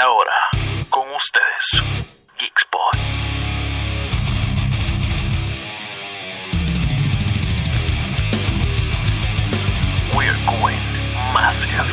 Ahora, con ustedes, Geekspot. We're going massive.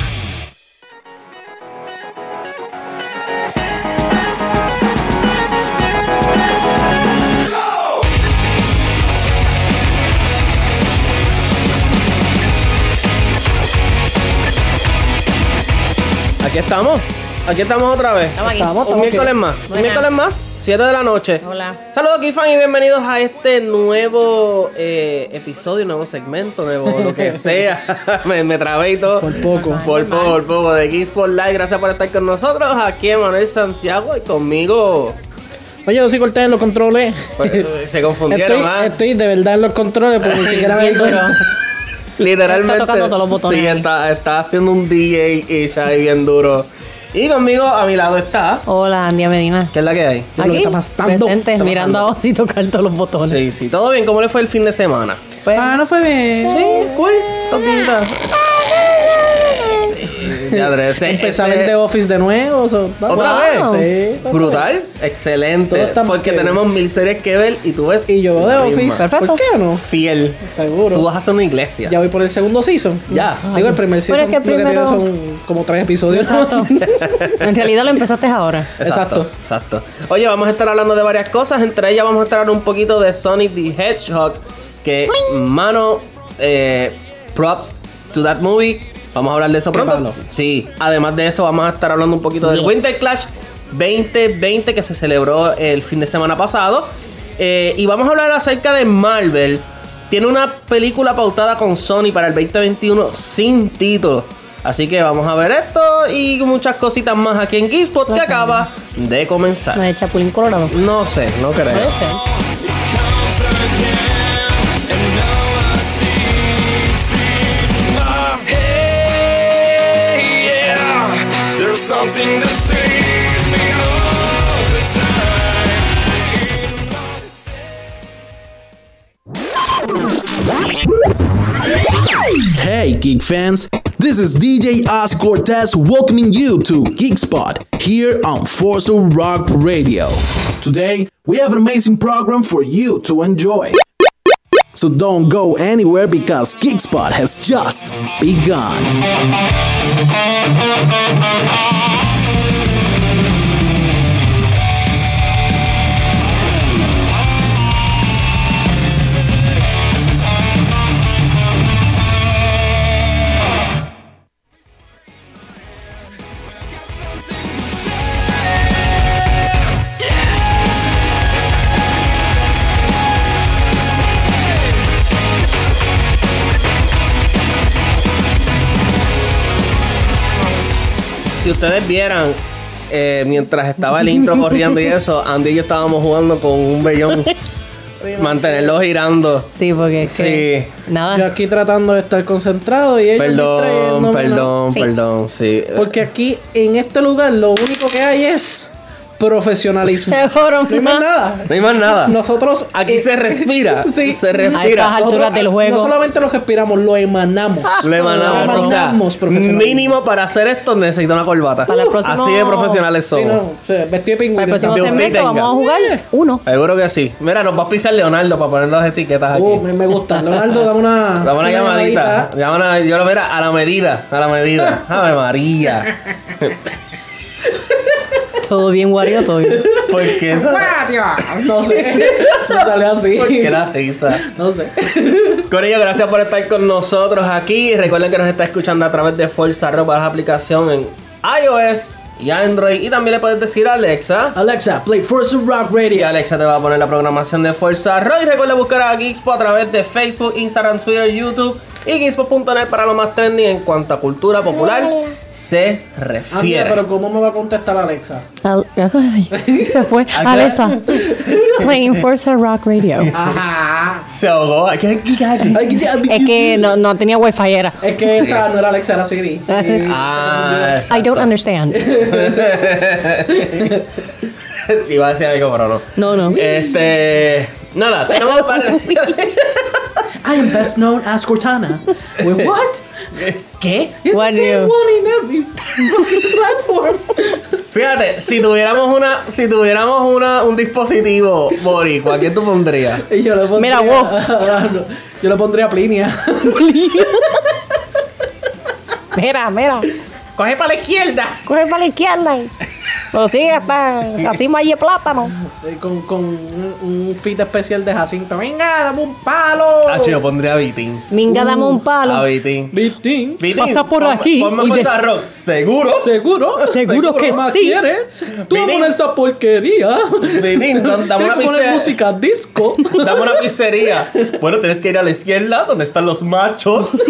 Aquí estamos. Aquí estamos otra vez. Estamos aquí. Estamos, Un miércoles aquí. más. Un Buena. miércoles más. 7 de la noche. Hola. Saludos aquí, fan, y bienvenidos a este nuevo eh, episodio, nuevo segmento, nuevo lo que sea. me, me trabé y todo. Por poco. Por poco, por poco. De Geeks for Live. Gracias por estar con nosotros. Aquí Manuel Santiago y conmigo. Oye, yo sí corté en los controles. Pues, eh, se confundieron, Estoy, ¿ah? estoy de verdad en los controles porque ni siquiera me. Literalmente. Está tocando todos los botones Sí, está, está haciendo un DJ y ya ahí bien duro. Y conmigo, a mi lado está. Hola, Andia Medina. ¿Qué es la que hay? es lo que Aquí, está pasando? presente, Está mirando a Ozzy tocar todos los botones. Sí, sí, todo bien. ¿Cómo le fue el fin de semana? Pues, Ah, no fue bien. Sí, cool. Topita. Empezar el The Office de nuevo. so- ¿Otra Wow. vez? Sí, Brutal, excelente. Porque bien. tenemos mil series que ver y tú ves. Y yo veo The Office. Perfecto. ¿Por qué no? Fiel. Seguro. Tú vas a hacer una iglesia. Ya voy por el segundo season. Ya. Digo, el primer season Pero es que lo que primero- son como tres episodios. exacto. en realidad lo empezaste ahora. Exacto, exacto. Oye, vamos a estar hablando de varias cosas. Entre ellas vamos a estar hablando un poquito de Sonic the Hedgehog. Que, mano, eh, props to that movie. Vamos a hablar de eso pronto. Sí, además de eso vamos a estar hablando un poquito del. Winter Clash 2020 que se celebró el fin de semana pasado. Eh, y vamos a hablar acerca de Marvel. Tiene una película pautada con Sony para el 2021 sin título. Así que vamos a ver esto y muchas cositas más aquí en Geekspot que acaba de comenzar. No es Chapulín Colorado. No sé, no creo. Puede ser. Something the time. Hey, geek fans! This is DJ Oz Cortez welcoming you to Geek Spot here on Forza Rock Radio. Today, we have an amazing program for you to enjoy. So don't go anywhere because Geek Spot has just begun. Ustedes vieran, eh, mientras estaba el intro corriendo y eso, Andy y yo estábamos jugando con un vellón. Mantenerlo girando. Sí, porque es que Sí. nada. Yo aquí tratando de estar concentrado y ellos Perdón, perdón, Sí. perdón, sí. Porque aquí, en este lugar, lo único que hay es profesionalismo. Se fueron No hay más nada. No hay más nada. Nosotros Aquí eh, se respira. Sí. Se A estas respira. alturas del ah, juego. No solamente lo respiramos, lo emanamos. Le emanamos. Lo O sea, emanamos mínimo para hacer esto necesito una corbata. Para el próximo- Así de profesionales Sí, somos. no, o sea, vestido de Para el pingüino. próximo segmento vamos a jugar uno. Seguro que sí. Mira, nos va a pisar Leonardo para poner las etiquetas aquí. Uh, me, me gusta. Leonardo, dame una. Dame una llamadita. Llama una- yo lo mira a la medida. A la medida. Ave María. Todo bien, Wario, todo bien. Porque eso. No sé. No salió así. Porque la risa. No sé. Corillo, gracias por estar con nosotros aquí. Recuerden que nos está escuchando a través de Fuerza Ropa, la aplicación en iOS y Android. Y también le puedes decir a Alexa. Alexa, play Forza Rock Y Radio. Alexa te va a poner la programación de Fuerza Rock. Y recuerda buscar a Geekspo a través de Facebook, Instagram, Twitter, YouTube y Geekspo.net para lo más trending en cuanto a cultura popular se refiere. pero ¿cómo me va a contestar Alexa? Al- Ay, se fue. Alexa. Playing Forza Rock Radio. Ajá. Se ahogó. Ay, ¿qué- qué- qué- Ay, que sea- Es que no, no tenía wifi era. Es que esa no era Alexa, era Siri. Ah, I don't understand. Iba a decir algo, pero no. No, no. Este. Nada, tenemos. I am best known as Cortana. Wait, what? ¿Qué? It's What the same one in every platform. Fíjate, si tuviéramos una, si tuviéramos una, un dispositivo boricua, ¿qué tú pondrías? Y yo le pondría, Mira, vos. yo le pondría Plinia. Mira, mira. Coge para la izquierda. Coge para la izquierda. Pero sí, está así malle plátano. Eh, con, con un, un feed especial de Jacinto. Venga, dame un palo. Ah, yo pondría a Vitín. Minga, dame un A palo. Vitín. Vitín. Vitín, Pasa por ponme- aquí Ponme y de- rock. ¿Seguro? ¿Seguro? Seguro que ¿Qué más sí. quieres? Tú Vitín. pones esa porquería. Vitín, dame una pizzería. música disco. Dame una pizzería. Bueno, tienes que ir a la izquierda, donde están los machos.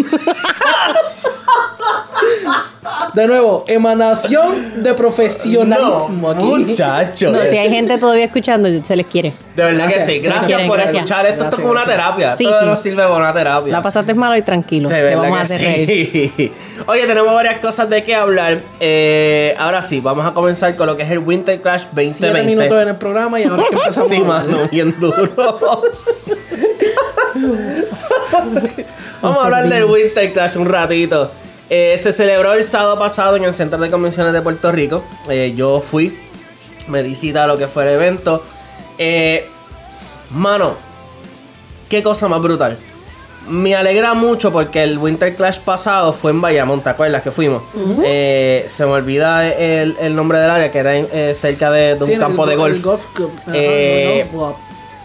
De nuevo, emanación de profesionalismo No, aquí. muchacho. No, si hay gente todavía escuchando, se les quiere. De verdad Gracias. que sí. Gracias por gracias. escuchar esto. Esto es como una terapia. Sí, Esto sí. nos sirve para una terapia. La pasaste malo y tranquilo. De Te verdad vamos a que hacer reír. sí. Oye, tenemos varias cosas de qué hablar. Eh, ahora sí, vamos a comenzar con lo que es el Winter Crash 2020. Siete minutos en el programa y ahora es que empezamos. Sí, mano, bien duro. Vamos a hablar del Winter Clash un ratito. Eh, se celebró el sábado pasado en el Centro de Convenciones de Puerto Rico. Eh, yo fui, me di cita a lo que fue el evento. Eh, mano, qué cosa más brutal. Me alegra mucho porque el Winter Clash pasado fue en Bayamón, ¿te acuerdas que fuimos? Eh, se me olvida el, el nombre del área, que era cerca de, de un Sí, campo el- de golf. club.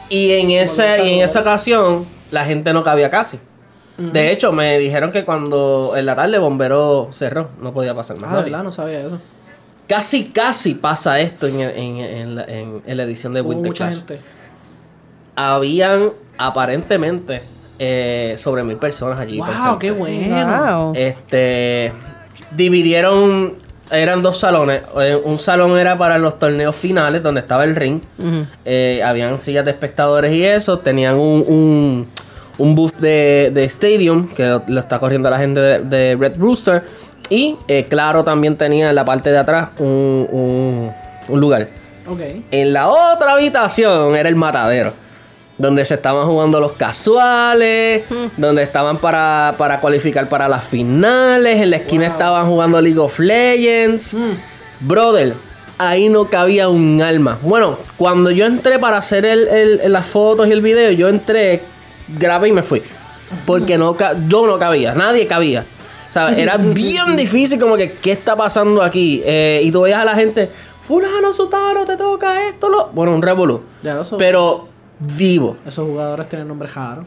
Y en, ese, y en esa ocasión, la gente no cabía casi. De hecho, me dijeron que cuando en la tarde Bombero cerró, no podía pasar más. Ah, nadie. ¿verdad? No sabía eso. Casi, casi pasa esto en, en- en la, en- en la edición de Hubo Winter mucha Clash. gente. Habían aparentemente eh, sobre mil personas allí. Wow, presentes. qué bueno. Wow. Este dividieron eran dos salones. Eh, Un salón era para los torneos finales donde estaba el ring. Eh, habían sillas de espectadores y eso. Tenían un, un, un booth de, de Stadium que lo, lo está corriendo la gente de, de Red Rooster. Y eh, claro, también tenía en la parte de atrás un, un- un lugar. Ok. En la otra habitación era el matadero. Donde se estaban jugando los casuales. Donde estaban para, para cualificar para las finales. En la esquina estaban jugando League of Legends. Brother, ahí no cabía un alma. Bueno, cuando yo entré para hacer el, el- las fotos y el video, yo entré, grabé y me fui. Porque no ca- yo no cabía, nadie cabía. O sea, era bien difícil como que, ¿qué está pasando aquí? Eh, y tú veías a la gente, fulano, sutano, te toca esto, lo... Bueno, un revolú. Sé. Pero vivo. Esos jugadores tienen nombres raros.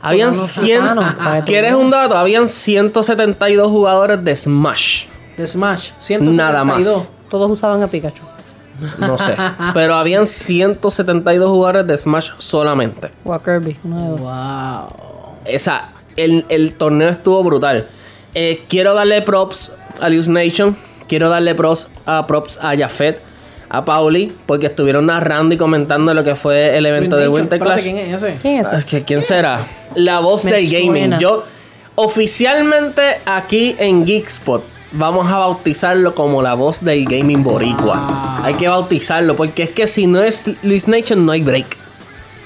Habían Fulano, 100... sutano, para que tú ¿Quieres un dato? Habían 172 jugadores de Smash. De Smash, 172. Nada más. Todos usaban a Pikachu. No sé. Pero habían 172 jugadores de Smash solamente. O a Kirby. uno de dos. Wow. Esa, el, el torneo estuvo brutal. Eh, quiero darle props a Luz Nation. Quiero darle props a, props a Jafet, a Pauli, porque estuvieron narrando y comentando lo que fue el evento de Winter, espérate, Clash. ¿Quién es ese? ¿Quién es Ah, ese? ¿Quién será? La voz Me del gaming. Yo, oficialmente aquí en Geekspot, vamos a bautizarlo como la voz del gaming boricua. Hay que bautizarlo, porque es que si no es Luis Nation, no hay break.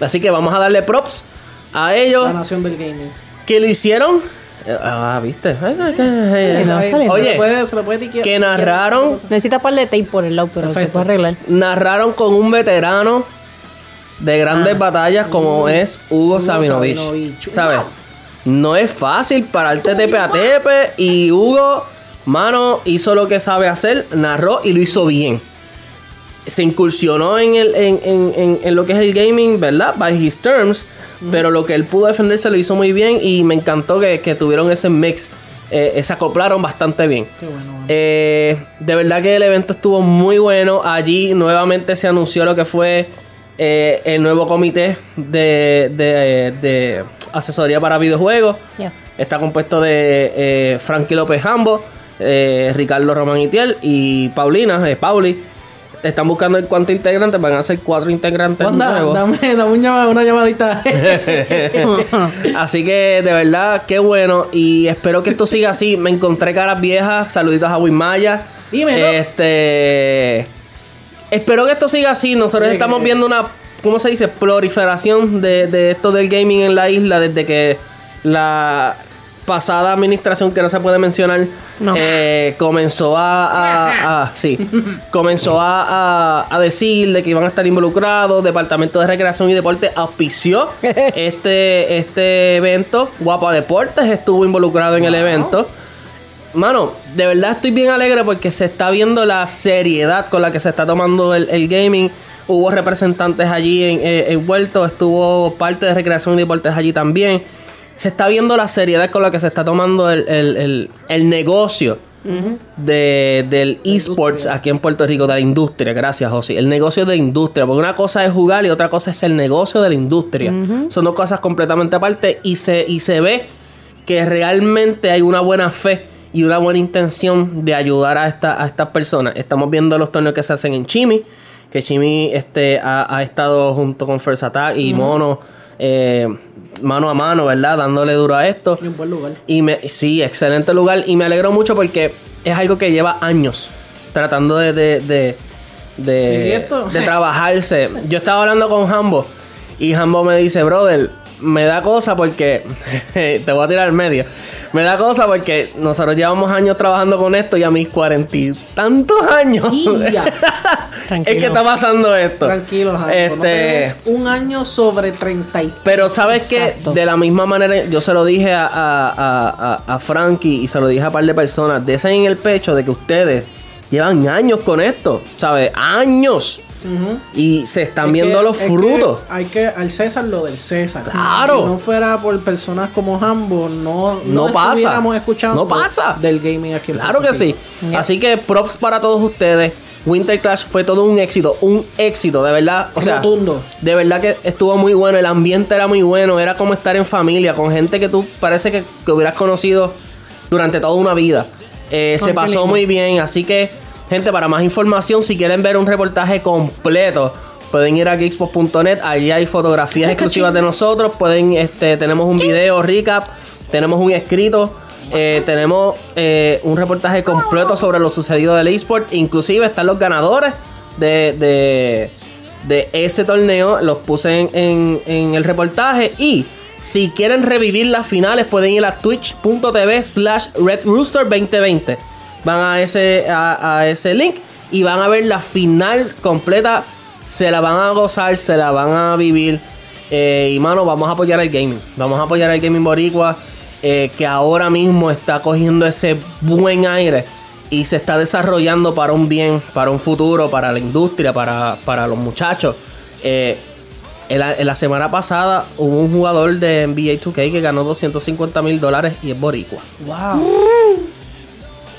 Así que vamos a darle props a ellos La nación del gaming. que lo hicieron. Eh, Ah, viste. Se le Oye, que narraron, Necesita par de tape por el lado, pero se puede arreglar. narraron con un veterano de grandes batallas como es Hugo, Hugo Sabinovich. ¿Sabes? No es fácil pararte tepe a tepe y Hugo, mano, hizo lo que sabe hacer, narró y lo hizo bien. Se incursionó en, el, en, en- en- en lo que es el gaming, ¿verdad? By his terms. Pero lo que él pudo defenderse lo hizo muy bien y me encantó que, que tuvieron ese mix. eh, se acoplaron bastante bien. Qué bueno. Eh, de verdad que el evento estuvo muy bueno. Allí nuevamente se anunció lo que fue eh, el nuevo comité de, de- de asesoría para videojuegos. Está compuesto de Frankie López Jambo, eh, Ricardo Román Itiel y Paulina, eh, Pauli. Están buscando el cuántos integrantes, van a ser cuatro integrantes Wanda, nuevos. dame, dame un una llamadita. Así que de verdad, qué bueno. Y espero que esto siga así. Me encontré caras viejas. Saluditos a Wismaya. Dímelo. Este. Espero que esto siga así. Nosotros estamos viendo una. ¿Cómo se dice? Proliferación de, de esto del gaming en la isla desde que la pasada administración que no se puede mencionar No. eh, comenzó a, a- a- sí comenzó a, a, a decir de que iban a estar involucrados departamento de recreación y deporte auspició este este evento Guapa Deportes estuvo involucrado en el evento Mano, de verdad estoy bien alegre porque se está viendo la seriedad con la que se está tomando el, el gaming. Hubo representantes allí en, eh, envueltos, estuvo parte de recreación y deportes allí también. Se está viendo la seriedad con la que se está tomando el, el- el- el negocio de, del esports aquí en Puerto Rico, de la industria. Gracias, José. El negocio de industria. Porque una cosa es jugar y otra cosa es el negocio de la industria. Son dos cosas completamente aparte y se, y se ve que realmente hay una buena fe y una buena intención de ayudar a, esta, a estas personas. Estamos viendo los torneos que se hacen en Chimi, que Chimi este, ha, ha estado junto con First Attack y Mono eh, mano a mano, ¿verdad? Dándole duro a esto. Y un buen lugar. Y me, sí, excelente lugar. Y me alegro mucho porque es algo que lleva años tratando de, de, de, de, Sí, de trabajarse. Yo estaba hablando con Hambo y Hambo me dice, brother, me da cosa porque te voy a tirar al medio. Me da cosa porque nosotros llevamos años trabajando con esto y a mis cuarenta y tantos años es que está pasando esto. Tranquilo, no te Este, des un año sobre 30 y... pero sabes que de la misma manera yo se lo dije a, a, a, Frankie y se lo dije a un par de personas, de ese en el pecho de que ustedes llevan años con esto, ¿sabes? Años. Y se están Es viendo que- los que frutos. hay que al César lo del César. Claro. Si no fuera por personas como Hambo, no, No pasa. estuviéramos escuchando No pasa. del gaming aquí Claro que sí. Así que props para todos ustedes. Winter Clash fue todo un éxito, un éxito, de verdad. O sea, Rotundo. de verdad que estuvo muy bueno, el ambiente era muy bueno, era como estar en familia, con gente que tú parece que, que hubieras conocido durante toda una vida. Eh, se pasó lindo. muy bien, así que, gente, para más información, si quieren ver un reportaje completo, pueden ir a geekspot.net, allí hay fotografías exclusivas de nosotros, pueden, este, tenemos un video recap, tenemos un escrito. eh, tenemos eh, un reportaje completo sobre lo sucedido del eSport. Inclusive están los ganadores de, de, de ese torneo. Los puse en, en- en el reportaje. Y si quieren revivir las finales, pueden ir a twitch.tv slash Red Rooster 2020. Van a ese, a, ese link y van a ver la final completa. Se la van a gozar, se la van a vivir. Eh, y mano, vamos a apoyar el gaming. Vamos a apoyar el gaming boricua. eh, que ahora mismo está cogiendo ese buen aire. Y se está desarrollando para un bien, para un futuro, para la industria, para, para los muchachos. Eh, en, la, la semana pasada hubo un jugador de NBA 2K que ganó 250 mil dólares y es boricua. Wow.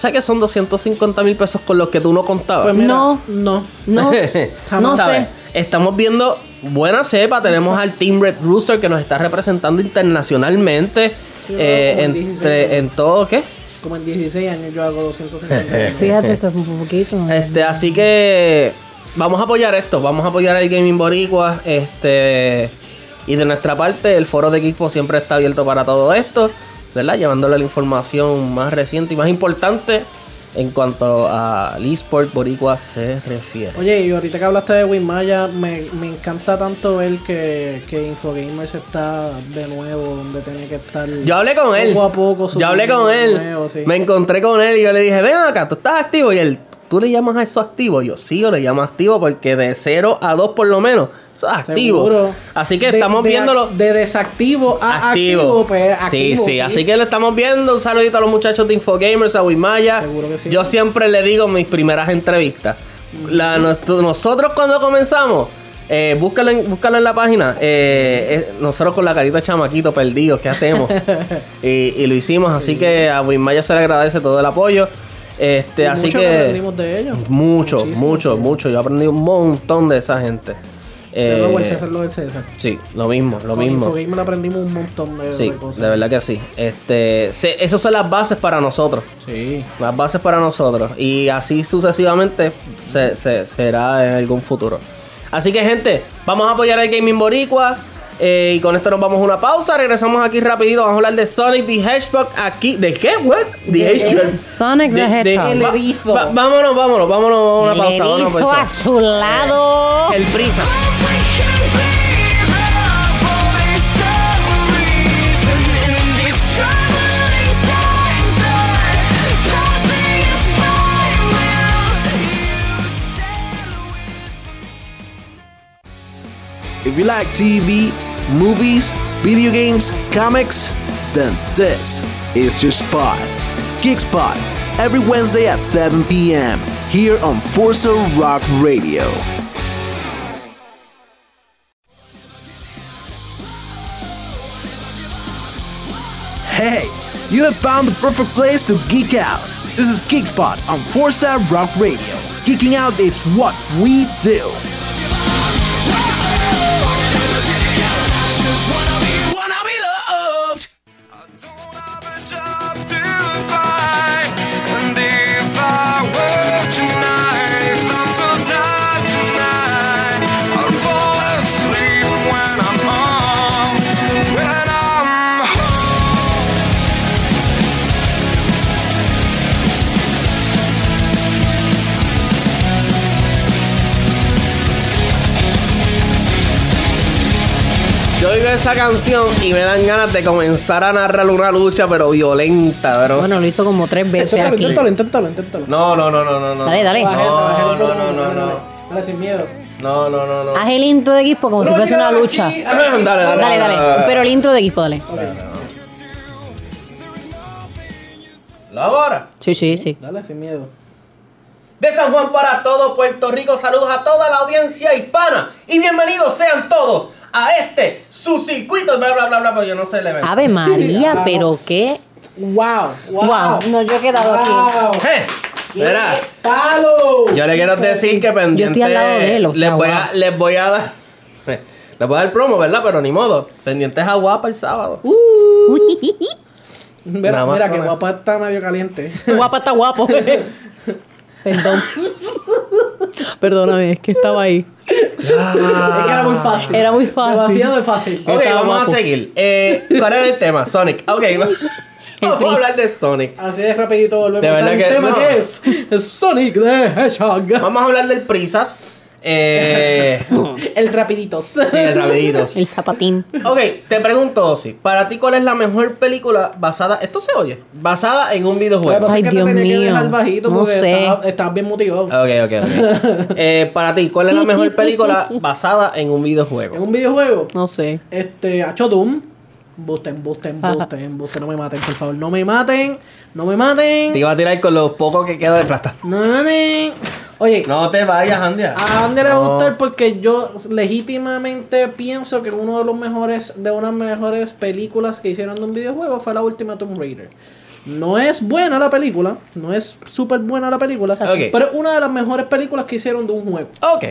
¿Sabes que son 250 mil pesos con los que tú no contabas? Pues mira, No. no. No, no ¿Sabes? sé. Estamos viendo buena cepa. Tenemos al Team Red Rooster que nos está representando internacionalmente. Sí, eh, en entre- 16. en todo, ¿qué? Como en 16 años yo hago 250. Fíjate, eso es un poquito. Este, así que vamos a apoyar esto, vamos a apoyar el gaming boricua, este y de nuestra parte el foro de Geekpo siempre está abierto para todo esto, ¿verdad? Llevándole la información más reciente y más importante en cuanto al eSport boricua se refiere. Oye, y ahorita que hablaste de Winmaya, me, me encanta tanto ver que, que Infogamers está de nuevo donde tenía que estar. Yo hablé con él. Poco a poco. Yo hablé con él. nuevo, sí. Me encontré con él y yo le dije, ven acá, tú estás activo. Y él, ¿tú le llamas a eso activo? Yo sí, yo le llamo activo porque de 0 a 2 por lo menos, eso es activo. Seguro. Así que De- estamos de, viéndolo. De desactivo a activo, pues sí, activo. sí, así que lo estamos viendo. Un saludito a los muchachos de Infogamers, a Wimaya. Seguro que sí. Yo siempre le digo en mis primeras entrevistas. La- nosotros cuando comenzamos, eh, búscalo, en, búscalo en la página. eh, eh, nosotros con la carita de chamaquito perdidos, ¿qué hacemos? y, y lo hicimos, así que a Wimaya se le agradece todo el apoyo. Este, Y así mucho que. aprendimos de ellos. Mucho, Muchísimo, mucho, sí. mucho. Yo aprendí un montón de esa gente. De Eh, el César, lo del César. sí, lo mismo, lo Con mismo. Infogamer aprendimos un montón de, Sí, de cosas. de verdad que sí. Este, se- esas son las bases para nosotros. Sí. Las bases para nosotros. Y así sucesivamente se, se- será en algún futuro. Así que, gente, vamos a apoyar el Gaming Boricua. Eh, y con esto nos vamos a una pausa. Regresamos aquí rapidito. Vamos a hablar de Sonic the Hedgehog aquí. ¿De qué? What? The Hedgehog. Sonic the Hedgehog. vámonos, vámonos, vámonos, a una pausa. El erizo pausa. Eh, el prisa. If you like TV, movies, video games, comics, then this is your spot. Geek Spot, every Wednesday at 7 p.m. here on Forza Rock Radio. Hey, you have found the perfect place to geek out. This is Geek Spot on Forza Rock Radio. Geeking out is what we do. Esa canción y me dan ganas de comenzar a narrar una lucha, pero violenta, bro. Bueno, lo hizo como tres veces Inténtalo, aquí. inténtalo, inténtalo, inténtalo. No, no, no, no, no, no. Dale, dale. No, no, no, no, dale, no. dale. Sin miedo. No, no, no, no. Haz el intro de Expo como si fuese una lucha. dale, dale, Dale, dale. Pero el intro de Expo, dale. ¿Lo hago ahora? Sí, sí, sí. Dale, sin miedo. De San Juan para todo Puerto Rico, saludos a toda la audiencia hispana y bienvenidos sean todos a este su circuito, bla bla bla bla, pero yo no sé el evento. Ave María, pero qué. Wow, wow. Wow. No, yo he quedado aquí. Wow. Eh, Mira, ¡Palo! yo le quiero decir que pendiente. Yo estoy al lado de él, o sea, les, voy a, wow. les voy a dar. Les voy a dar promo, ¿verdad? Pero ni modo. Pendientes a guapa el sábado. Mira, más mira con que guapa está medio caliente. Guapa está guapo. Perdón. Perdóname, es que estaba ahí. es que era muy fácil. Era muy fácil. Demasiado fácil. Ok, Estaba vamos guapo. a seguir. Eh, ¿Cuál era el tema? Sonic. Ok, vamos a hablar de Sonic. Así de rapidito volvemos De verdad al que tema no. que es es Sonic the Hedgehog. Vamos a hablar del Prisas. Eh, El rapidito. sí, el rapiditos. El zapatín. Ok, te pregunto, Osi, para ti, ¿cuál es la mejor película basada, esto se oye, basada en un que videojuego? Ay, que Dios que mío. dejar bajito No porque sé. estabas bien motivado. Ok, ok, ok. Eh, para ti, ¿cuál es la mejor película basada en un En videojuego? un videojuego, No sé. este, Hacho Doom. Busten, busten, busten, busten. No me maten, por favor. No me maten. No me maten. Te iba a tirar con lo poco que queda de plata. No me maten. Oye, No te vayas, Andia. a Andy le va a gustar porque yo legítimamente pienso que uno de los mejores, de unas mejores películas que hicieron de un videojuego fue la última Tomb Raider. No es buena la película, no es súper buena la película, pero es una de las mejores películas que hicieron de un juego. Ok,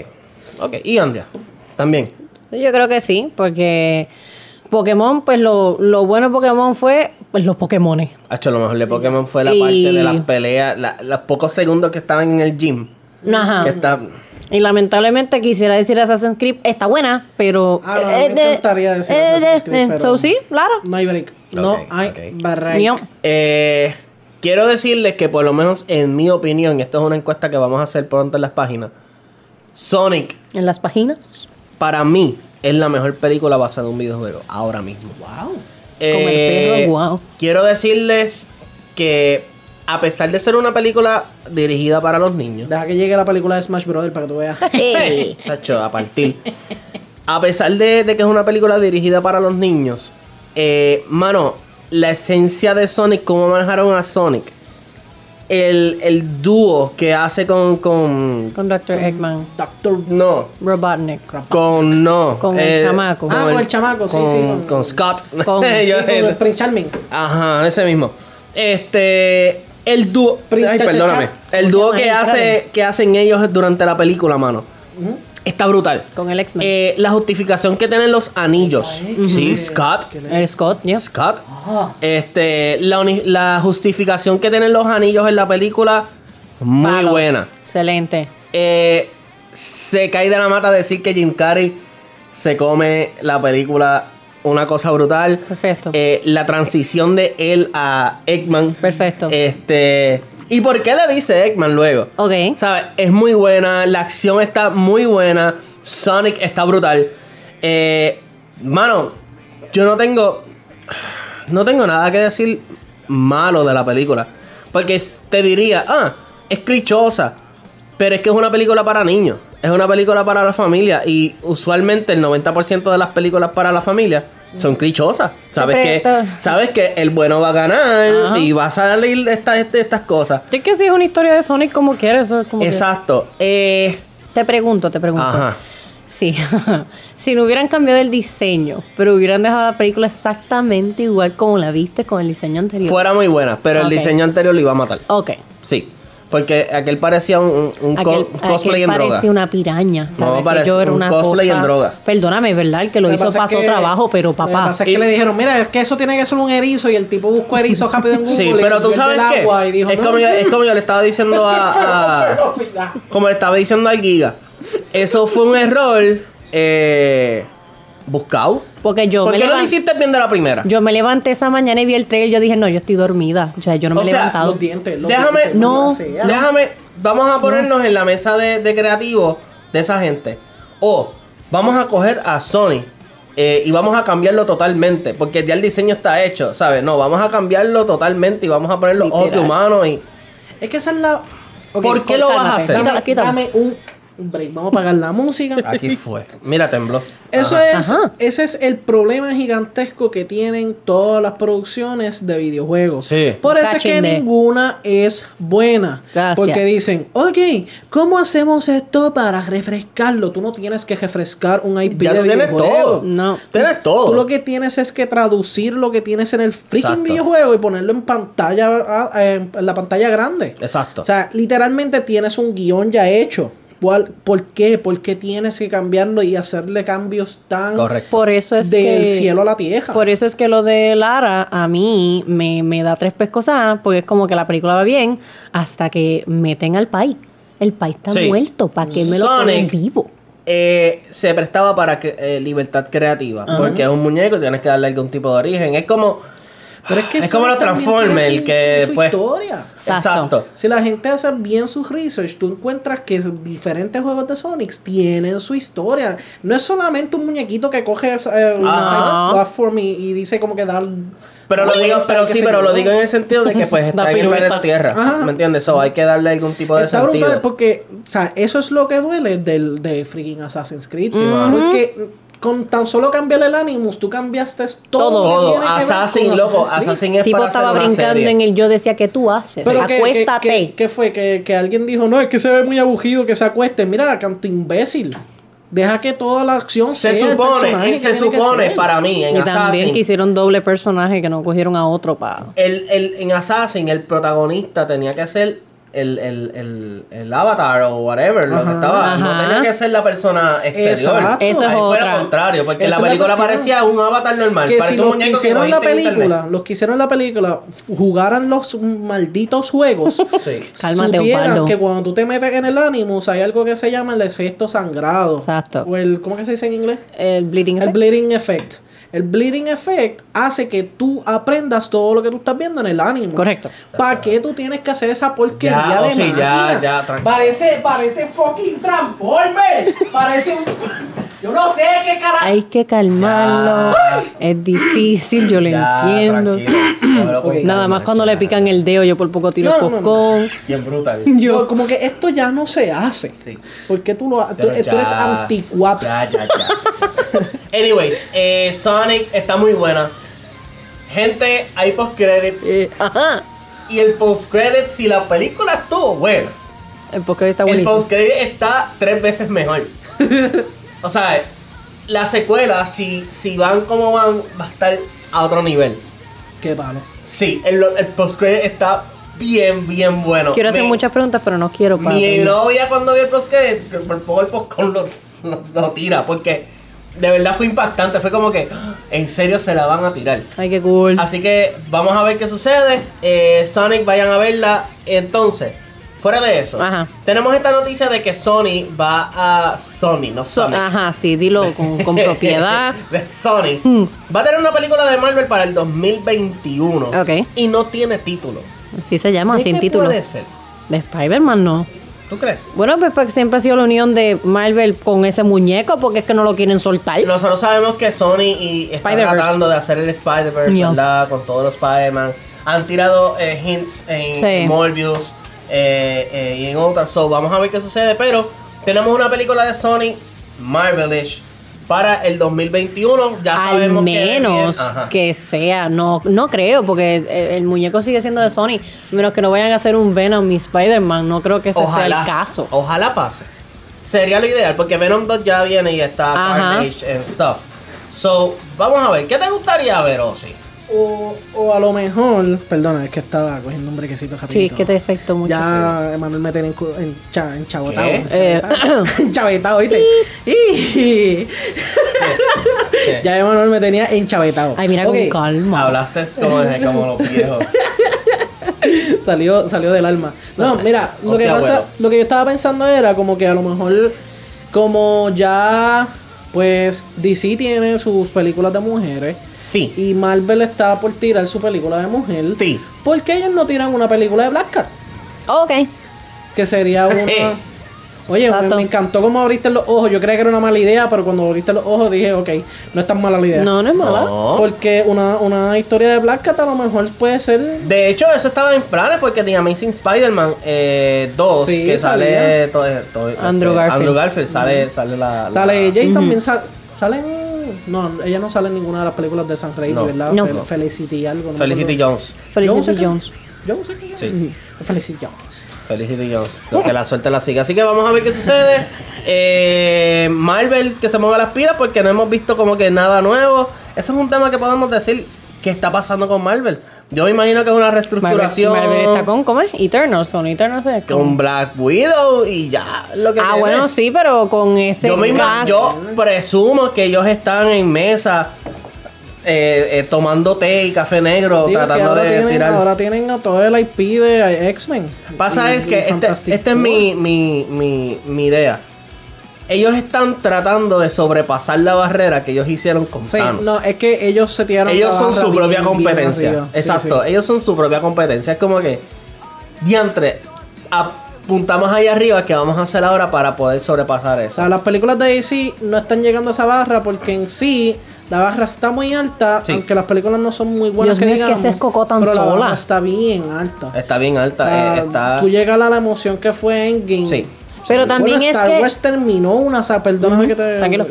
ok. Y Andia, también. Yo creo que sí, porque Pokémon, pues lo, lo bueno de Pokémon fue pues los Pokémones. Hacho, lo mejor de Pokémon fue la Y- parte de las peleas, la- los pocos segundos que estaban en el gym. Ajá. Que está... Y lamentablemente quisiera decir Assassin's Creed está buena, pero. Ah, mí me encantaría decir Assassin's Creed, pero- So sí, claro. No hay break. No hay ok. break. Mío. Eh, quiero decirles que por lo menos en mi opinión, esto es una encuesta que vamos a hacer pronto en las páginas. Sonic, En las páginas. para mí, es la mejor película basada en un videojuego, ahora mismo. Wow. Eh, perro, guau. Quiero decirles que a pesar de ser una película dirigida para los niños, Deja que llegue la película de Smash Brothers para que tú veas. Ey. Sacho, a partir. A pesar de, de que es una película dirigida para los niños, eh, mano, la esencia de Sonic, cómo manejaron a Sonic, el, el dúo que hace con. con Con Dr. Eggman. Doctor. no, Robotnik. con no. Con el chamaco. Ah, con el chamaco, sí, con- sí, con- Con Scott. Con- Sí, con el Prince Charming. Ajá, ese mismo. Este. El dúo. Ay, perdóname. El ¿Cómo se dúo que hace que hacen ellos durante la película, mano. Está brutal. Con el X-Men. Eh, la justificación que tienen los anillos. Sí, Scott. el Scott, ¿ya? Scott. Este, la, la justificación que tienen los anillos en la película, muy Palo. buena. Excelente. Eh, se cae de la mata decir que Jim Carrey se come la película una cosa brutal. Perfecto. Eh, la transición de él a Eggman. Perfecto. Este. ¿Y por qué le dice Eggman luego? Ok. ¿Sabes? Es muy buena. La acción está muy buena. Sonic está brutal. Eh, mano, yo no tengo. No tengo nada que decir malo de la película. Porque te diría, ah, es clichosa. Pero es que es una película para niños. Es una película para la familia y usualmente el 90% de las películas para la familia son clichosas. Sabes que, sabes que el bueno va a ganar Ajá. y va a salir de estas, de estas cosas. Es que si es una historia de Sonic como quieres, como Exacto. Eh, Te pregunto, te pregunto. Ajá. Sí. si no hubieran cambiado el diseño, pero hubieran dejado la película exactamente igual como la viste con el diseño anterior. fuera muy buena, pero el diseño anterior lo iba a matar. Ok. Sí. Porque aquel parecía un, un Aquel, cosplay aquel en droga. parecía una piraña. ¿sabes? Que parece yo era un una cosplay cosa- en droga. Perdóname, ¿verdad? El que lo, hizo es pasó que- trabajo, pero Lo que papá. pasa es Y- que le dijeron, mira, es que eso tiene que ser un erizo y el tipo buscó erizo rápido en Google. Sí, y pero tú sabes qué. agua y dijo, es, no, como yo, es como yo le estaba diciendo a, a- Como le estaba diciendo al Giga. Eso fue un error eh, buscado. Porque yo ¿Por me, qué no lo hiciste bien de la primera? yo me levanté esa mañana y vi el trailer y yo dije, no, yo estoy dormida. O sea, yo no me O he sea, levantado. Los dientes, los Déjame, dientes, no. Déjame, vamos a ponernos en la mesa de, de creativos de esa gente. O vamos a coger a Sony eh, y vamos a cambiarlo totalmente. Porque ya el diseño está hecho, ¿sabes? No, vamos a cambiarlo totalmente y vamos a poner los ojos de humano y. Es que esa es la... ¿Por qué lo vas a hacer? Dame, dame un un break. Vamos a apagar la música. Aquí fue. Mira, tembló. Eso Ajá. es, Ajá. ese es el problema gigantesco que tienen todas las producciones de videojuegos. Sí. Por eso es que ninguna es buena. Gracias. Porque dicen, ok, ¿cómo hacemos esto para refrescarlo? Tú no tienes que refrescar un IP Ya de tienes videojuego. todo. No. Tienes todo. Tú lo que tienes es que traducir lo que tienes en el freaking Exacto. videojuego y ponerlo en pantalla, ah, en la pantalla grande. Exacto. O sea, literalmente tienes un guion ya hecho. ¿Cuál- ¿Por qué? ¿Por qué tienes que cambiarlo y hacerle cambios tan Correcto. Por eso es del que... cielo a la tierra? Por eso es que lo de Lara a mí me, me da tres pescosadas, porque es como que la película va bien hasta que meten al país. El país está Sí. muerto, ¿para qué me lo ponen vivo? eh, se prestaba para que, eh, libertad creativa. Porque es un muñeco y tienes que darle algún tipo de origen. Es como. Pero es que es como tiene Transformers, su- que su pues. historia. Exacto. Exacto. Si la gente hace bien su research, tú encuentras que diferentes juegos de Sonic tienen su historia. No es solamente un muñequito que coge eh, un Ajá. side platform y, y dice como que dar. Pero lo digo, pero sí, pero lo digo en el sentido de que pues está Da en el planeta Tierra. Ajá. ¿Me entiendes? So, hay que darle algún tipo de Está sentido. brutal porque, o sea, eso es lo que duele del, de freaking Assassin's Creed. Porque con tan solo cambiarle el Animus, tú cambiaste todo. Todo. que Todo. que Assassin, loco. Assassin El es tipo para estaba hacer una brincando serie. en el yo decía, ¿qué tú haces? Pero que, que, Acuéstate. que- que fue que, que alguien dijo, no, es que se ve muy aburrido que se acueste. Mira, canto imbécil. Deja que toda la acción Se sea el supone, que se que supone para mí en y también Assassin. que hicieron doble personaje que no cogieron a otro para... el, el, en Assassin, el protagonista tenía que ser el, el, el, el avatar o whatever, lo que Ajá. estaba. No tenía que ser la persona exterior. Exacto. Eso es Ahí fue otra. lo contrario, porque Esa la película parecía un avatar normal. Que si los que hicieron la película, internet. los que hicieron la película, jugaran los malditos juegos, Sí. Supieran que cuando tú te metes en el Animus hay algo que se llama el efecto sangrado. Exacto. O el, ¿cómo que se dice en inglés? El bleeding El effect. bleeding effect. El bleeding effect hace que tú aprendas todo lo que tú estás viendo en el ánimo. Correcto. ¿Para qué tú tienes que hacer esa porquería Ya, de oh, sí, ya, máquina? ya, tranquilo. Parece, parece fucking Transformer. parece un... Yo no sé qué carajo. Hay que calmarlo. Es difícil, yo lo Ya, entiendo. Nada más cuando le pican el dedo, yo por poco tiro No, no, no. Bien brutal. Yo, como que esto ya no se hace. Sí. Porque tú lo tú, tú eres ya, anticuato. Ya, ya, ya. Anyways, eh, Sonic está muy buena. Gente, hay post-credits. Eh, ajá. Y el post-credit, si la película estuvo buena, El postcrédito está el buenísimo. post-credit está tres veces mejor. o sea, la secuela, si, si van como van, va a estar a otro nivel. Qué palo. Sí, el, el post-credit está bien, bien bueno. Quiero hacer Mi- muchas preguntas, pero no quiero para. Mi novia cuando vio el post-credit, por poco el postcón lo, lo, lo tira, porque de verdad fue impactante. Fue como que, "Ah, en serio se la van a tirar. Ay, qué cool. Así que vamos a ver qué sucede. Eh, Sonic, vayan a verla. Entonces, fuera de eso, Ajá. tenemos esta noticia de que Sony va a. Sony, no So- Sonic. ajá, sí, dilo con, con propiedad. de Sony. Hmm. Va a tener una película de Marvel para el 2021. Ok. Y no tiene título. Así se llama, ¿De sin qué título. puede ser? De Spider-Man no. ¿Tú crees? Bueno, pues porque siempre ha sido la unión de Marvel con ese muñeco, porque es que no lo quieren soltar. Nosotros sabemos que Sony y está tratando de hacer el Spider-Verse, Yeah. ¿verdad? Con todos los Spider-Man. Han tirado eh, hints en Sí. Morbius eh, eh, y en otras. So, vamos a ver qué sucede. Pero tenemos una película de Sony, Marvelish, para el 2021. Ya Al sabemos que menos que sea, no, no creo, porque el, el muñeco sigue siendo de Sony. Menos que no vayan a hacer un Venom y Spider-Man, no creo que ese sea el caso. Ojalá pase. Sería lo ideal, porque Venom 2 ya viene y está. Carnage and stuff. So, vamos a ver, ¿qué te gustaría ver, Ozzy? O, o a lo mejor, perdona, es que estaba cogiendo un brequecito rapidito. Sí, es que te afectó mucho. Ya Emanuel me tiene en, en, cha- en chabotado. En Eh, chavetado, ¿viste? Y- ya Emanuel me tenía enchavetado. Ay, mira Ok, con calma. Hablaste como, de- como los viejos. salió, salió del alma. No, mira, O lo que sea, pasa, abuelo. lo que yo estaba pensando era como que a lo mejor, como ya, pues DC tiene sus películas de mujeres. Sí. Y Marvel está por tirar su película de mujer. Sí. ¿Por qué ellos no tiran una película de Black Cat? Ok. Que sería una. Oye, me, encantó cómo abriste los ojos. Yo creía que era una mala idea, pero cuando abriste los ojos dije, ok, no es tan mala la idea. No, no es mala. No. Porque una, una historia de Black Cat a lo mejor puede ser. De hecho, eso estaba en planes porque The Amazing Spider-Man eh, 2, Sí, que sale salía. to- to- Andrew este, Garfield. Andrew Garfield sale, sale la, la- Sale Jay también sa- salen. No, ella no sale en ninguna de las películas de San Raimi, No. ¿verdad? No. Fel- Felicity algo. no Felicity. Jones. Felicity Jones. Felicity Jones. Felicity Jones. Que la suerte la siga. Así que vamos a ver qué sucede. Eh, Marvel que se mueva las pilas porque no hemos visto como que nada nuevo. Eso es un tema que podemos decir que está pasando con Marvel. Yo me imagino que es una Marvel, reestructuración Marvel está con, ¿cómo es? Eternals, con Eternals. es con con- Black Widow y ya lo que Ah, viene. bueno, sí, pero con ese Yo, me cast. yo presumo que ellos están en mesa eh, eh, tomando té y café negro, Digo tratando de tienen, tirar. Ahora tienen a todo el IP de X-Men. Pasa Y- es que este, esta es Four. mi, mi, mi, mi idea. Ellos están tratando de sobrepasar la barrera que ellos hicieron con Sí, Thanos. no, es que ellos se tiraron ellos la son su propia bien- competencia. Exacto, sí. ellos son su propia competencia. Es como que, diantre, apuntamos ahí arriba que vamos a hacer ahora para poder sobrepasar O eso. sea, las películas de DC no están llegando a esa barra porque en sí la barra está muy alta, Sí. aunque las películas no son muy buenas. Dios mío, es que digamos, ese es Coco tan pero la sola. barra está bien alta. Está bien alta. O sea, eh, está... Tú llegas a la emoción que fue Endgame. Sí. Pero también Bueno, es Star que. Wars terminó una saga, perdóname que te... tranquilo.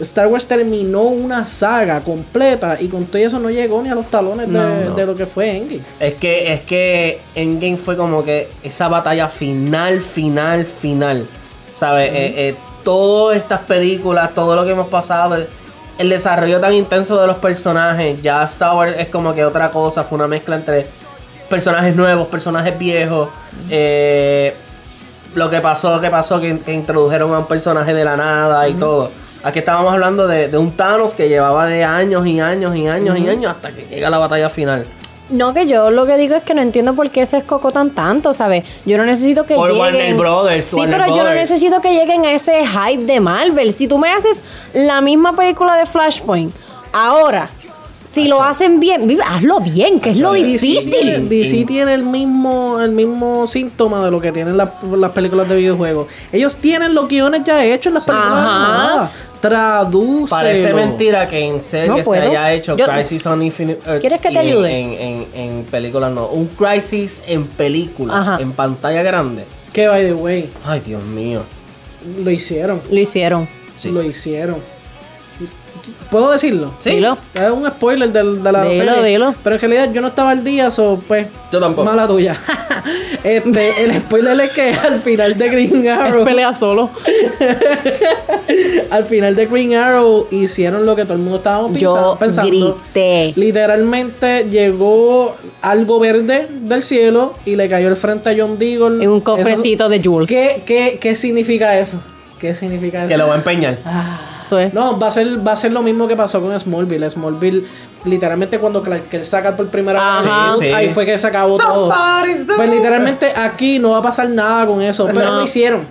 Star Wars terminó una saga completa y con todo eso no llegó ni a los talones de, No. de lo que fue Endgame. Es que, es que Endgame fue como que esa batalla final, final, final. ¿Sabes? Eh, eh, todas estas películas, todo lo que hemos pasado, el, el desarrollo tan intenso de los personajes, ya Star Wars es como que otra cosa, fue una mezcla entre personajes nuevos, personajes viejos. eh, lo que pasó, que pasó, que, que introdujeron a un personaje de la nada y todo. Aquí estábamos hablando de, de un Thanos que llevaba de años y años y años y años hasta que llega la batalla final. No, que yo lo que digo es que no entiendo por qué se escocotan tanto, ¿sabes? Yo no necesito que Por lleguen. Warner Brothers, Sí, Warner pero yo no necesito que lleguen a ese hype de Marvel. Si tú me haces la misma película de Flashpoint, ahora, si lo hacen bien, vive- hazlo bien, que es lo DC tiene, difícil. DC tiene el mismo, el mismo síntoma de lo que tienen las, las películas de videojuegos. Ellos tienen los guiones ya hechos en las películas Ajá. animadas. Traduce. Parece mentira que en serie No se puedo. haya hecho Yo- Crisis on Infinite Earths ¿Quieres que te ayude? En, en, en películas no. Un Crisis en película, Ajá. en pantalla grande. Que by the way, Ay, Dios mío. lo hicieron. Lo hicieron. Sí. Lo hicieron. ¿Puedo decirlo? Sí. Dilo. Es un spoiler del- de la Dilo, serie. dilo. Pero en realidad yo no estaba al día, so pues. Yo tampoco. Mala tuya. este, el spoiler es que al final de Green Es Arrow. pelea solo. al final de Green Arrow hicieron lo que todo el mundo estaba pensa- Yo pensando. grité. Literalmente llegó algo verde del cielo y le cayó el frente a John Deagle. En un Eso- cofrecito de Jules. ¿Qué, qué, ¿Qué significa eso? ¿Qué significa eso? Que lo va a empeñar. Es. No, va a ser, va a ser lo mismo que pasó con Smallville. Smallville, literalmente cuando Clark Kent saca por primera Ajá. vez, Sí, sí. ahí fue que se acabó todo. Pues literalmente aquí no va a pasar nada con eso. Pero No. lo hicieron.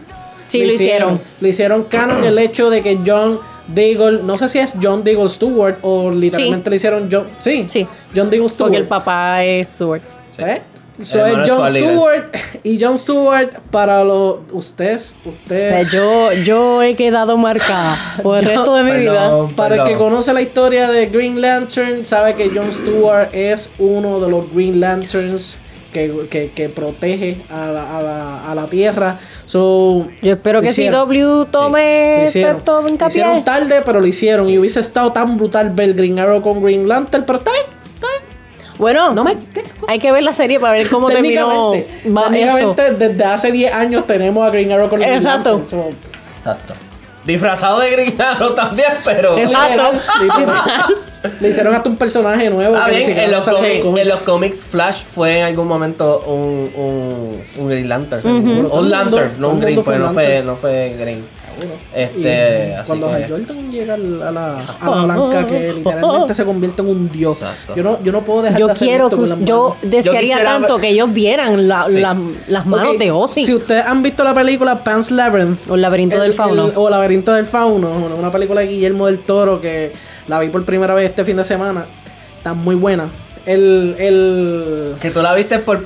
Sí, lo hicieron. Lo hicieron canon el hecho de que John Deagle, no sé si es John Deagle Stewart o literalmente Sí. le hicieron John. Sí, Sí. John Deagle Stewart. Porque el papá es Sword. ¿Eh? So es John. Stewart y John Stewart para los ustedes, O ustedes sea, yo, yo he quedado marcada por el resto de mi vida. Perdón, Para el que conoce la historia de Green Lantern, sabe que Jon Stewart es uno de los Green Lanterns que, que, que protege a la, a la, a la tierra. So, Yo espero que hicieron. CW tome Lo hicieron. todo Lo hincapié. hicieron tarde, pero lo hicieron. Y hubiese estado tan brutal ver Green Arrow con Green Lantern, pero está bien, está bien. Bueno, No me- hay que ver la serie para ver cómo terminó. Técnicamente, desde hace 10 años tenemos a Green Arrow con Green Exacto. Exacto. Disfrazado de gringano también, pero. Exacto. Le hicieron hasta un personaje nuevo. Ah, bien, en los, cómics, cómics. en los cómics Flash fue en algún momento un, un, un Green Lantern. El Un Lantern, no un el Green, pues no fue, no fue Green. Y Este, así cuando que- Jordan llega a la, a la blanca que literalmente se convierte en un dios. Exacto. Yo no, yo no puedo dejar Yo de hacer quiero esto con yo desearía tanto que ellos vieran la- Sí. la- las manos de Ozzy Si ustedes han visto la película Pan's Labyrinth o el laberinto del fauno. el- o Laberinto del Fauno, una, una película de Guillermo del Toro que la vi por primera vez este fin de semana. Está muy buena. El, el Que tú la viste por.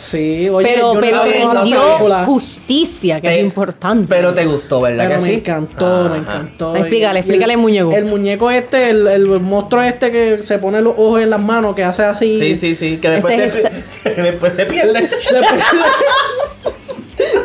Sí, oye, pero yo pero película, justicia, que es importante. Pero te gustó, ¿verdad? pero que me sí? encantó, me Ajá. encantó. Explícale, Y- y explícale el muñeco. El muñeco este, el, el monstruo este que se pone los ojos en las manos, que hace así. Sí, sí, sí. Que después, Ese se, después se pierde. Después,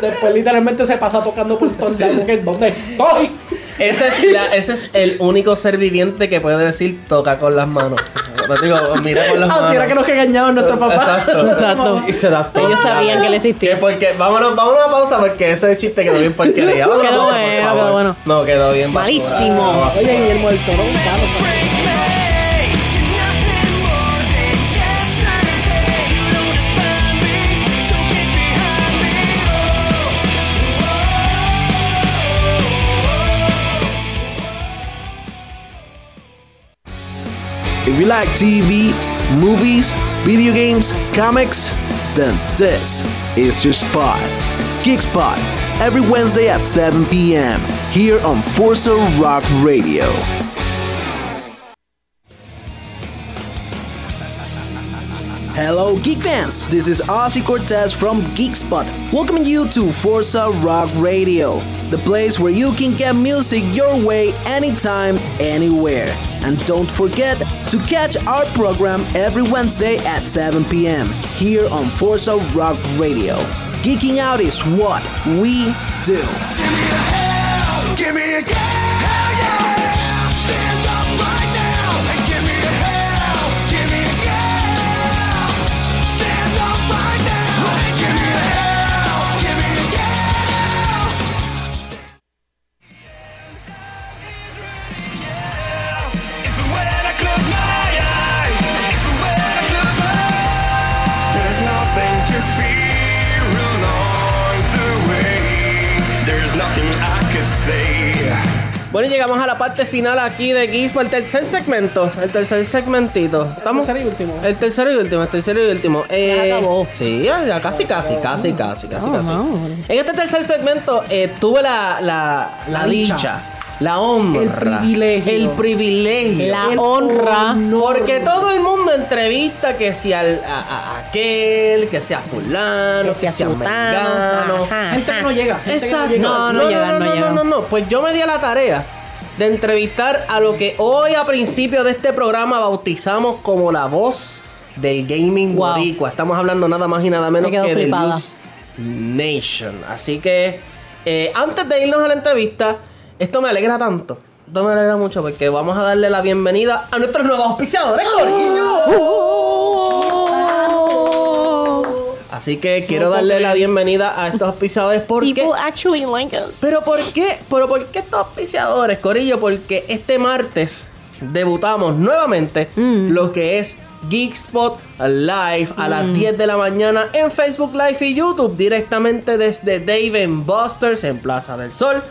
después literalmente se pasa tocando por lados. que, ¿Dónde estoy? Ese es, la- ese es el único ser viviente que puede decir toca con las manos. No digo, mira con las manos. Así era que nos engañaban nuestro papá. Exacto. Exacto. Y se da todo. Ellos sabían que él existía. Que porque, vámonos, vámonos a una pausa porque ese chiste quedó bien porquería. Vámonos a Quedó pausa, por bueno, favor. quedó bueno. No, quedó bien basura. Malísimo. Oye, Guillermo del Toro, un If you like TV, movies, video games, comics, then this is your spot. Geek Spot, every Wednesday at 7 p.m. here on Forza Rock Radio. Hello, Geek fans! This is Ozzy Cortez from GeekSpot, welcoming you to Forza Rock Radio, the place where you can get music your way anytime, anywhere. And don't forget to catch our program every Wednesday at 7 p.m. here on Forza Rock Radio. Geeking out is what we do. Bueno, llegamos a la parte final aquí de Geeks el tercer segmento. El tercer segmentito. Estamos. tercero y último. El tercero y último, el tercero y último. Eh, acabó. Sí, ya, ya casi, casi, casi, casi, casi, Oh, casi. no. En este tercer segmento eh, tuve la, la, la La dicha. La honra, El privilegio. el privilegio, La el honra. Porque todo el mundo entrevista que si al, a, a- aquel, que sea fulano, Que sea sutano, mengano. ajá. Gente que no llega. Gente Exacto. que no llega. No, no llegan, no no, llegan. no, no. Pues yo me di a la tarea de entrevistar a lo que hoy a principio de este programa bautizamos como la voz del gaming Wow. boricua. Estamos hablando nada más y nada menos Me que de flipada. News Nation. Así que eh, antes de irnos a la entrevista, esto me alegra tanto. Esto me alegra mucho porque vamos a darle la bienvenida a nuestros nuevos auspiciadores, Corillo. Así que quiero darle la bienvenida a estos auspiciadores porque... People actually like us. Pero ¿por qué? ¿Pero por qué estos auspiciadores, Corillo? Porque este martes debutamos nuevamente lo que es Geekspot Live a las 10 de la mañana en Facebook Live y YouTube directamente desde Dave Busters en Plaza del Sol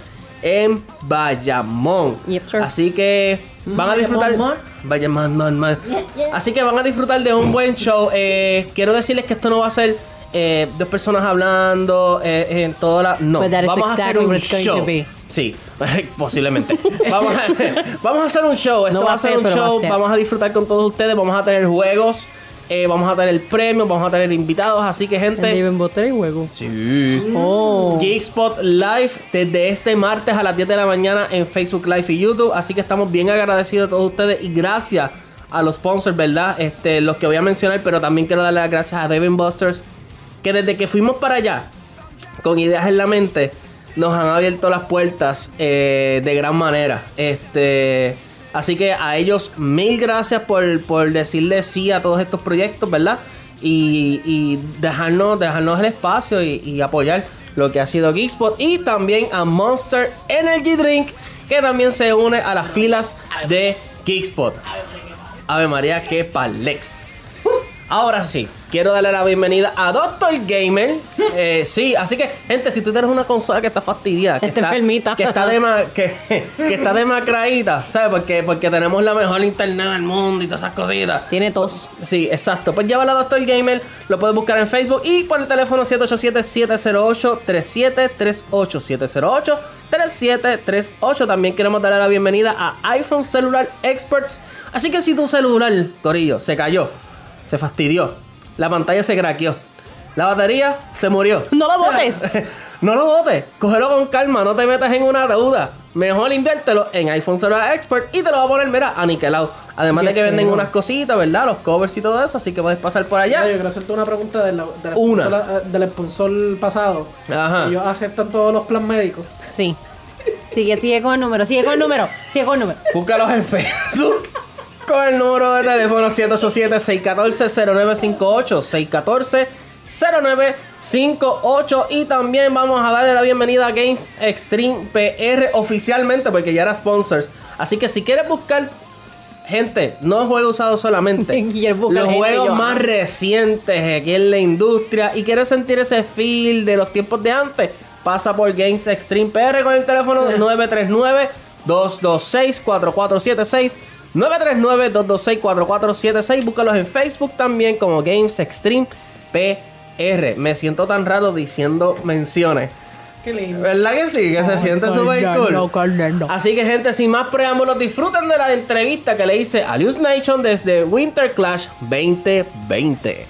en Bayamón. Yep, sir. Así que van a disfrutar Bayamón, Bayamón, man, man. Así que van a disfrutar de un buen show. Eh, quiero decirles que esto no va a ser eh, dos personas hablando eh, en toda la no, But that is vamos a hacer exactly un show. Sí, posiblemente. vamos, a, vamos a hacer un show. Esto No va a a ser un a show. ser. Vamos a disfrutar con todos ustedes. Vamos a tener juegos. Eh, vamos a tener premios. Vamos a tener invitados. Así que, gente. Deben botar y huevo. Sí. Oh. Geekspot Live desde este martes a las 10 de la mañana en Facebook Live y YouTube. Así que estamos bien agradecidos a todos ustedes y gracias a los sponsors, ¿verdad? Este, los que voy a mencionar, pero también quiero darle las gracias a Devin Busters que desde que fuimos para allá, con ideas en la mente, nos han abierto las puertas eh, de gran manera. Este, así que a ellos mil gracias por, por decirle sí a todos estos proyectos, ¿verdad? Y, dejarnos, dejarnos el espacio y, y apoyar lo que ha sido Geekspot. Y también a Monster Energy Drink, que también se une a las filas de Geekspot. Ave María, que palex. Ahora sí, quiero darle la bienvenida a Doctor Gamer. Eh, sí, así que, gente, si tú tienes una consola que está fastidiada, que Está está, enfermita. que está, dema- que, que está demacradita, ¿sabes? Porque, porque tenemos la mejor internet del mundo y todas esas cositas. Tiene tos. Sí, exacto. Pues llévala a Doctor Gamer, lo puedes buscar en Facebook y por el teléfono 787-708-3738. 708-3738. También queremos darle la bienvenida a iPhone Cellular Experts. Así que si tu celular, Corillo, se cayó, se fastidió, la pantalla se craqueó, la batería se murió. No lo botes. no lo botes, cógelo con calma, no te metas en una deuda. Mejor inviértelo en iPhone Cellular Expert y te lo va a poner, mira, aniquilado. Además de que venden unas cositas, ¿verdad? Los covers y todo eso, así que puedes pasar por allá. yo quiero hacerte una pregunta del, del, Una. sponsor, eh, del sponsor pasado. Ajá. Ellos aceptan todos los planes médicos. Sí. Sigue, sigue con el número, sigue con el número, sigue con el número. Búscalos en Facebook. Con el número de teléfono 787-614-0958. 614-0958. Y también vamos a darle la bienvenida a Games Extreme PR oficialmente, porque ya era sponsors. Así que si quieres buscar, gente, no juegos usados solamente. Los juegos más recientes aquí en la industria y quieres sentir ese feel de los tiempos de antes, pasa por Games Extreme PR con el teléfono 939-226-4476. 939-226-4476. Búscalos en Facebook también como Games Extreme PR. Me siento tan raro diciendo menciones. Qué lindo. ¿Verdad que sí? Que se siente súper cool. Así que, gente, sin más preámbulos, disfruten de la entrevista que le hice a Luz Nation desde Winter Clash 2020.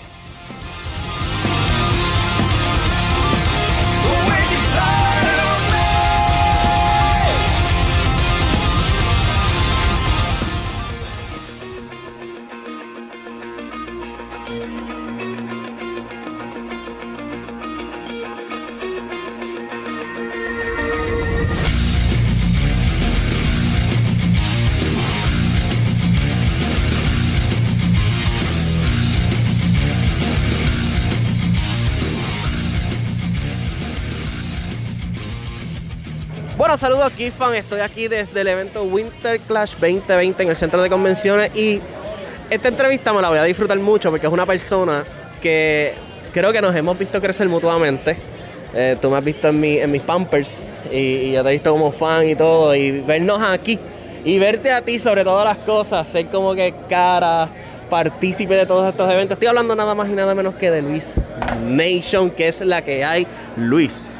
Saludos Kifan, estoy aquí desde el evento Winter Clash 2020 en el centro de convenciones y esta entrevista me la voy a disfrutar mucho porque es una persona que creo que nos hemos visto crecer mutuamente. Eh, tú me has visto en, mi- en mis Pampers y, y yo te he visto como fan y todo y vernos aquí y verte a ti sobre todas las cosas, ser como que cara, partícipe de todos estos eventos. Estoy hablando nada más y nada menos que de Luis Nation, que es la que hay. Luis.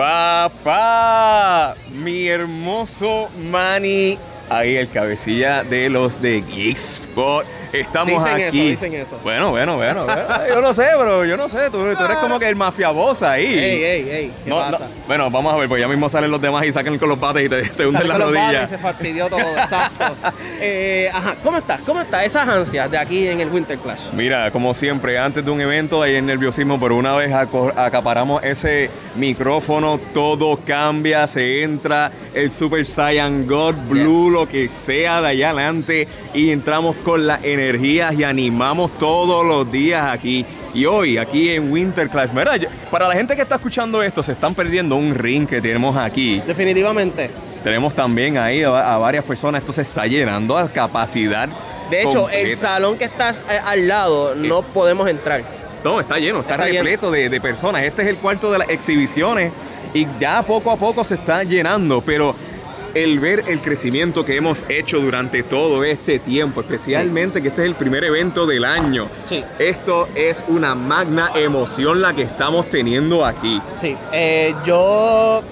Papá, mi hermoso Manny, ahí el cabecilla de los de Geekspot. Estamos Dicen eso, aquí. dicen eso. Bueno, bueno, bueno, bueno. Yo no sé, pero yo no sé. Tú, tú eres como que el mafiabosa ahí. Ey, ey, ey, ¿qué No, pasa? no. Bueno, vamos a ver, pues ya mismo salen los demás y sacan con los bates y te, te hunden y rodillas. se fastidió todo, exacto. Eh, ajá, ¿cómo estás? ¿Cómo estás? Esas ansias de aquí en el Winter Clash. Mira, como siempre, antes de un evento hay el nerviosismo, pero una vez acaparamos ese micrófono, todo cambia, se entra el Super Saiyan God Blue, lo que sea de allá adelante, y entramos con las energías y animamos todos los días aquí. Y hoy, aquí en Winter Clash, mira, para la gente que está escuchando esto, se están perdiendo un ring que tenemos aquí. Definitivamente. Tenemos también ahí a, a varias personas, esto se está llenando a capacidad. De hecho, el salón que está eh, al lado no podemos entrar. No, está lleno, está, Está lleno. repleto de, de personas. Este es el cuarto de las exhibiciones y ya poco a poco se está llenando, pero el ver el crecimiento que hemos hecho durante todo este tiempo, especialmente que este es el primer evento del año, Sí. esto es una magna emoción la que estamos teniendo aquí. Sí, eh, yo,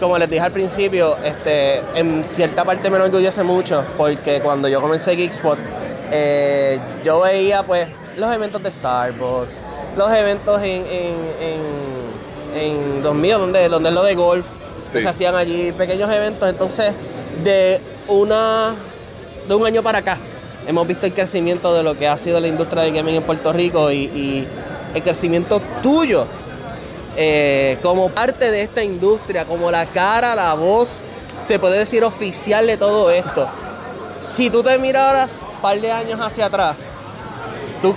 como les dije al principio, este, en cierta parte me enorgullece mucho porque cuando yo comencé Geekspot, eh, yo veía pues los eventos de Starbucks, los eventos en, en, en, en Don Mío, donde, donde es lo de golf, Sí. se hacían allí pequeños eventos. Entonces, de una de un año para acá, hemos visto el crecimiento de lo que ha sido la industria del gaming en Puerto Rico y, y el crecimiento tuyo eh, como parte de esta industria, como la cara, la voz, se puede decir oficial de todo esto. Si tú te miraras un par de años hacia atrás, tú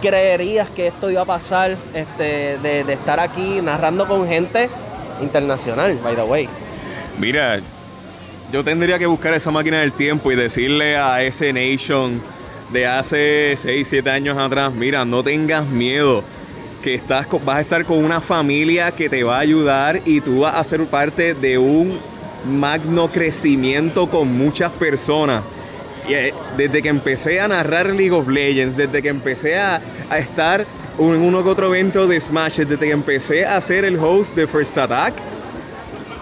creerías que esto iba a pasar este, de, de estar aquí narrando con gente internacional, by the way. Mira, yo tendría que buscar esa máquina del tiempo y decirle a ese Nation de hace 6, 7 años atrás, mira, no tengas miedo, que estás, vas a estar con una familia que te va a ayudar y tú vas a ser parte de un magno crecimiento con muchas personas. Y, eh, desde que empecé a narrar League of Legends, desde que empecé a, a estar en uno que otro evento de Smash, desde que empecé a ser el host de First Attack,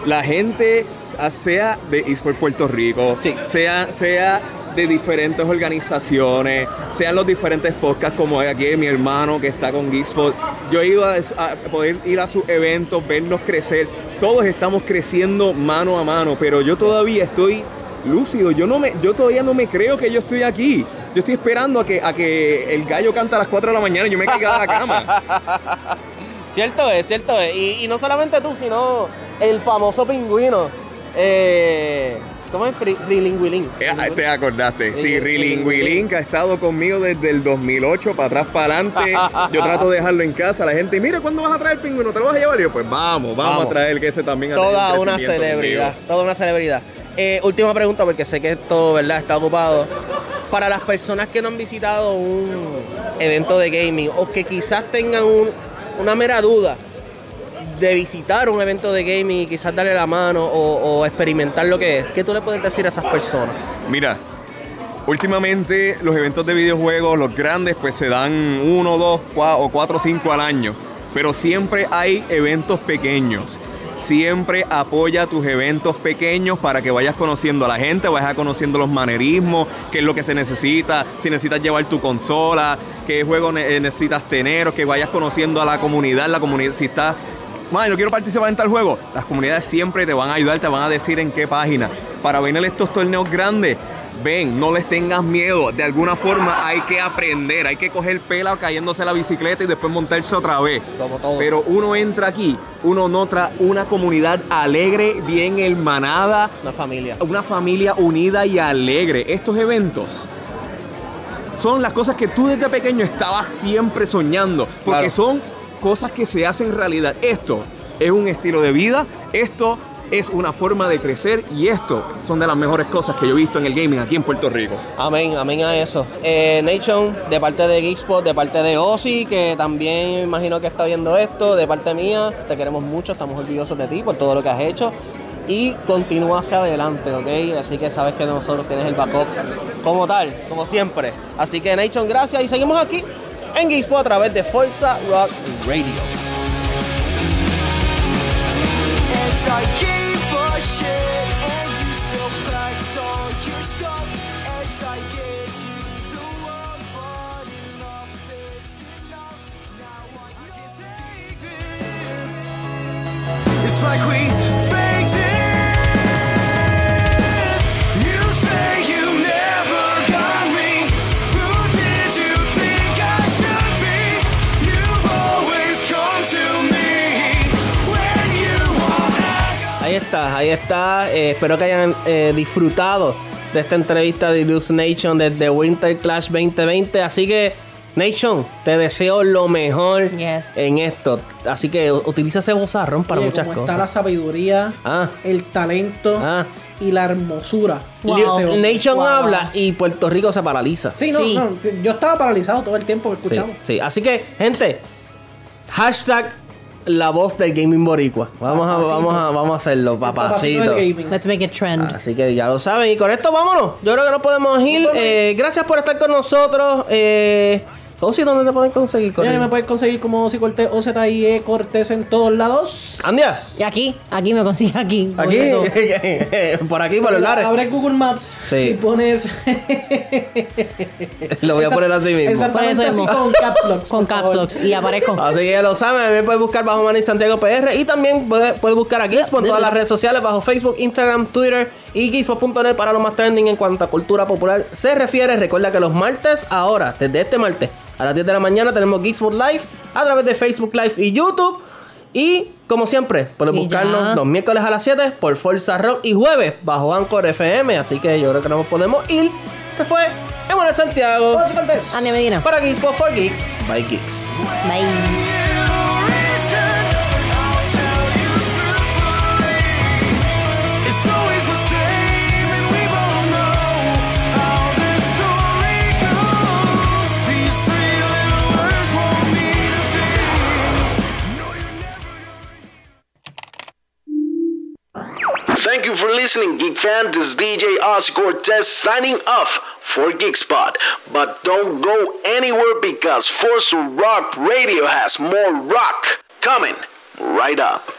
la gente, sea de eSport Puerto Rico, Sí. sea, sea de diferentes organizaciones, sean los diferentes podcasts como aquí mi hermano que está con Geekspot. Yo he ido a, a poder ir a sus eventos, verlos crecer. Todos estamos creciendo mano a mano, pero yo todavía estoy lúcido. Yo no me, yo todavía no me creo que yo estoy aquí. Yo estoy esperando a que, a que el gallo canta a las 4 de la mañana y yo me caiga de la cama. Cierto es, cierto es. Y, y no solamente tú, sino el famoso pingüino. Eh, ¿Cómo es? Rilingüilín. Eh, Te acordaste. Sí, Rilingüilín, que ha estado conmigo desde el 2008 para atrás, para adelante. Yo trato de dejarlo en casa. La gente, mira, ¿cuándo vas a traer el pingüino? ¿Te lo vas a llevar? Y yo, pues vamos, vamos, Vamos. a traer que ese también Toda un una celebridad. conmigo. Toda una celebridad. Eh, última pregunta, porque sé que esto, ¿verdad?, está ocupado. Para las personas que no han visitado un evento de gaming o que quizás tengan un- una mera duda de visitar un evento de gaming y quizás darle la mano o, o experimentar lo que es, ¿qué tú le puedes decir a esas personas? Mira, últimamente los eventos de videojuegos, los grandes, pues se dan uno, dos, o cuatro, cinco al año. Pero siempre hay eventos pequeños. Siempre apoya tus eventos pequeños para que vayas conociendo a la gente, vayas conociendo los manerismos, qué es lo que se necesita, si necesitas llevar tu consola, qué juego eh, necesitas tener, o que vayas conociendo a la comunidad, la comunidad, si estás Man, yo quiero participar en tal juego. Las comunidades siempre te van a ayudar, te van a decir en qué página. Para venir a estos torneos grandes, ven, no les tengas miedo. De alguna forma hay que aprender, hay que coger pela cayéndose la bicicleta y después montarse otra vez. Como todo. Pero uno entra aquí, uno nota una comunidad alegre, bien hermanada, Una familia. una familia unida y alegre. Estos eventos son las cosas que tú desde pequeño estabas siempre soñando, porque Claro. son cosas que se hacen realidad. Esto es un estilo de vida, esto es una forma de crecer y esto son de las mejores cosas que yo he visto en el gaming aquí en Puerto Rico. Amén, amén a eso. Eh, Nation, de parte de Geekspot, de parte de Ozzy, que también imagino que está viendo esto, de parte mía, te queremos mucho, estamos orgullosos de ti por todo lo que has hecho. Y continúa hacia adelante, ¿ok? Así que sabes que nosotros tienes el backup como tal, como siempre. Así que Nation, gracias y seguimos aquí en Geekspot a través de Forza Rock Radio. I gave a shit, and you still packed all your stuff. And I gave you the world, but enough enough. Now I take this. It's like we está, ahí está. Eh, espero que hayan eh, disfrutado de esta entrevista de Loose Nation desde Winter Clash 2020. Así que, Nation, te deseo lo mejor Yes. en esto. Así que utiliza ese bozarrón para Oye, muchas como está la cosas. sabiduría, Ah. el talento Ah. y la hermosura. Wow. Nation Wow. habla y Puerto Rico se paraliza. Sí, no, Sí. no, yo estaba paralizado todo el tiempo que Sí, escuchamos. sí. Así que, gente, hashtag la voz del gaming boricua. Vamos a, vamos a, vamos a hacerlo, Papacito papacito. del gaming. Let's make it trend. Así que ya lo saben. Y con esto vámonos. Yo creo que nos podemos ir. Eh, gracias por estar con nosotros. Eh, Osi, ¿dónde te pueden conseguir? Ya Corriendo? me puedes conseguir como Osi Cortés, OZIE Cortés en todos lados. Andia, Y aquí, aquí me consigue aquí. aquí, Oye, por aquí, por los lares. Abre Google Maps Sí. y pones. Lo voy a poner así mismo. Exactamente así con caps locks. Con caps locks. Y aparezco. Así que ya lo saben, me puedes buscar bajo Manny Santiago PR y también puedes puede buscar a Gizmo en todas las redes sociales bajo Facebook, Instagram, Twitter y Gizmo.net para lo más trending en cuanto a cultura popular se refiere. Recuerda que los martes ahora, desde este martes, A las 10 de la mañana tenemos Geekspot Live a través de Facebook Live y YouTube. Y como siempre, puedes buscarnos ya. los miércoles a las 7 por Forza Rock y jueves bajo Anchor FM. Así que yo creo que nos podemos ir. Este fue Emanuel Santiago. José Cortés. Medina. Para Geekspot for Geeks by Geeks. Bye. Thank you for listening, Geek fan. This is DJ Oz Cortez signing off for Geekspot. But don't go anywhere because Force Rock Radio has more rock coming right up.